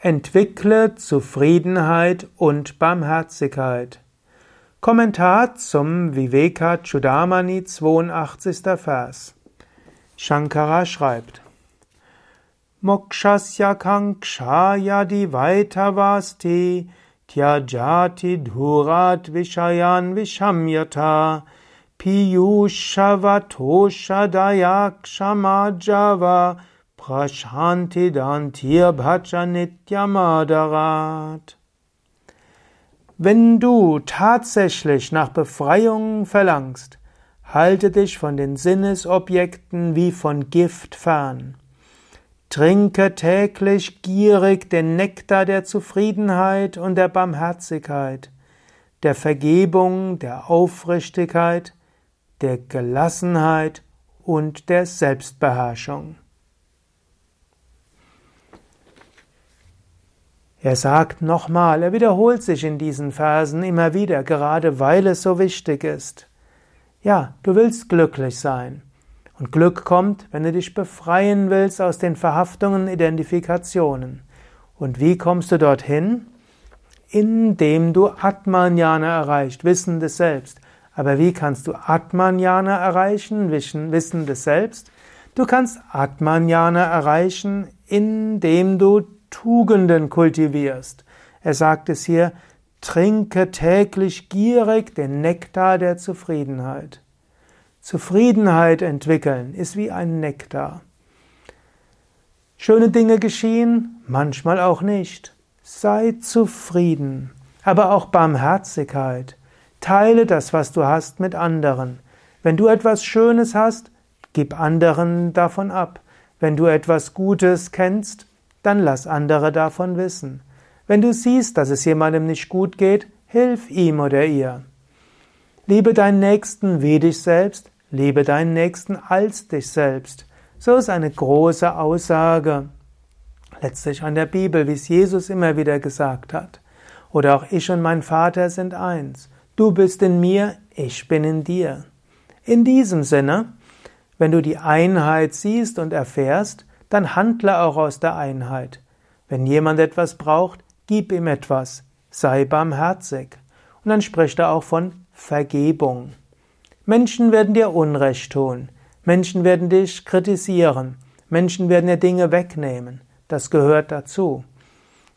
Entwickle Zufriedenheit und Barmherzigkeit. Kommentar zum Viveka Chudamani 82. Vers. Shankara schreibt Mokshasya kankshaya divaitavasti tyajati dhurat vishayan vishamyata piyushavatoshadayakshama Prashanti Dantir Bhajanitya Wenn du tatsächlich nach Befreiung verlangst, halte dich von den Sinnesobjekten wie von Gift fern. Trinke täglich gierig den Nektar der Zufriedenheit und der Barmherzigkeit, der Vergebung, der Aufrichtigkeit, der Gelassenheit und der Selbstbeherrschung. Er sagt nochmal, er wiederholt sich in diesen Versen immer wieder, gerade weil es so wichtig ist. Ja, du willst glücklich sein. Und Glück kommt, wenn du dich befreien willst aus den Verhaftungen, Identifikationen. Und wie kommst du dorthin? Indem du Atmanjana erreicht, Wissen des Selbst. Aber wie kannst du Atmanjana erreichen, Wissen des Selbst? Du kannst Atmanjana erreichen, indem du Tugenden kultivierst. Er sagt es hier, trinke täglich gierig den Nektar der Zufriedenheit. Zufriedenheit entwickeln ist wie ein Nektar. Schöne Dinge geschehen, manchmal auch nicht. Sei zufrieden, aber auch Barmherzigkeit. Teile das, was du hast, mit anderen. Wenn du etwas Schönes hast, gib anderen davon ab. Wenn du etwas Gutes kennst, dann lass andere davon wissen. Wenn du siehst, dass es jemandem nicht gut geht, hilf ihm oder ihr. Liebe deinen Nächsten wie dich selbst, liebe deinen Nächsten als dich selbst. So ist eine große Aussage letztlich an der Bibel, wie es Jesus immer wieder gesagt hat. Oder auch ich und mein Vater sind eins. Du bist in mir, ich bin in dir. In diesem Sinne, wenn du die Einheit siehst und erfährst, dann handle auch aus der Einheit. Wenn jemand etwas braucht, gib ihm etwas, sei barmherzig. Und dann spricht er auch von Vergebung. Menschen werden dir Unrecht tun, Menschen werden dich kritisieren, Menschen werden dir Dinge wegnehmen. Das gehört dazu.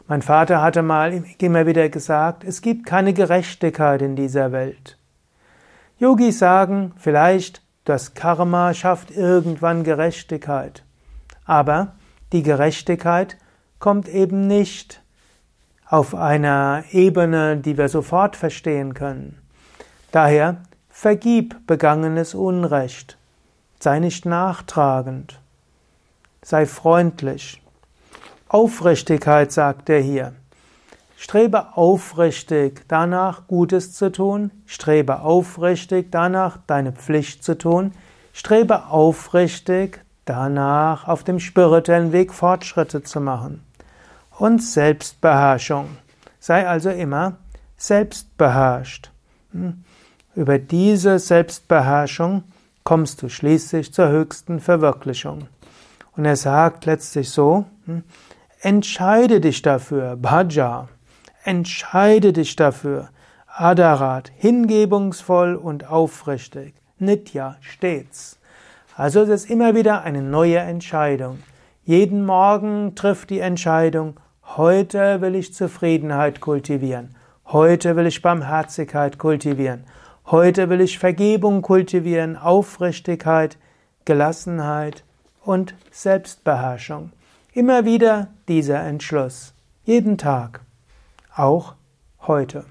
Mein Vater hatte mal immer wieder gesagt, es gibt keine Gerechtigkeit in dieser Welt. Yogis sagen, vielleicht das Karma schafft irgendwann Gerechtigkeit. Aber die Gerechtigkeit kommt eben nicht auf einer Ebene, die wir sofort verstehen können. Daher vergib begangenes Unrecht, sei nicht nachtragend, sei freundlich. Aufrichtigkeit sagt er hier. Strebe aufrichtig danach, Gutes zu tun, strebe aufrichtig danach, deine Pflicht zu tun, strebe aufrichtig danach auf dem spirituellen Weg Fortschritte zu machen. Und Selbstbeherrschung. Sei also immer selbstbeherrscht. Hm? Über diese Selbstbeherrschung kommst du schließlich zur höchsten Verwirklichung. Und er sagt letztlich so, hm? entscheide dich dafür, Bhaja, entscheide dich dafür, Adarat, hingebungsvoll und aufrichtig, Nitya, stets. Also es ist immer wieder eine neue Entscheidung. Jeden Morgen trifft die Entscheidung, heute will ich Zufriedenheit kultivieren, heute will ich Barmherzigkeit kultivieren, heute will ich Vergebung kultivieren, Aufrichtigkeit, Gelassenheit und Selbstbeherrschung. Immer wieder dieser Entschluss, jeden Tag, auch heute.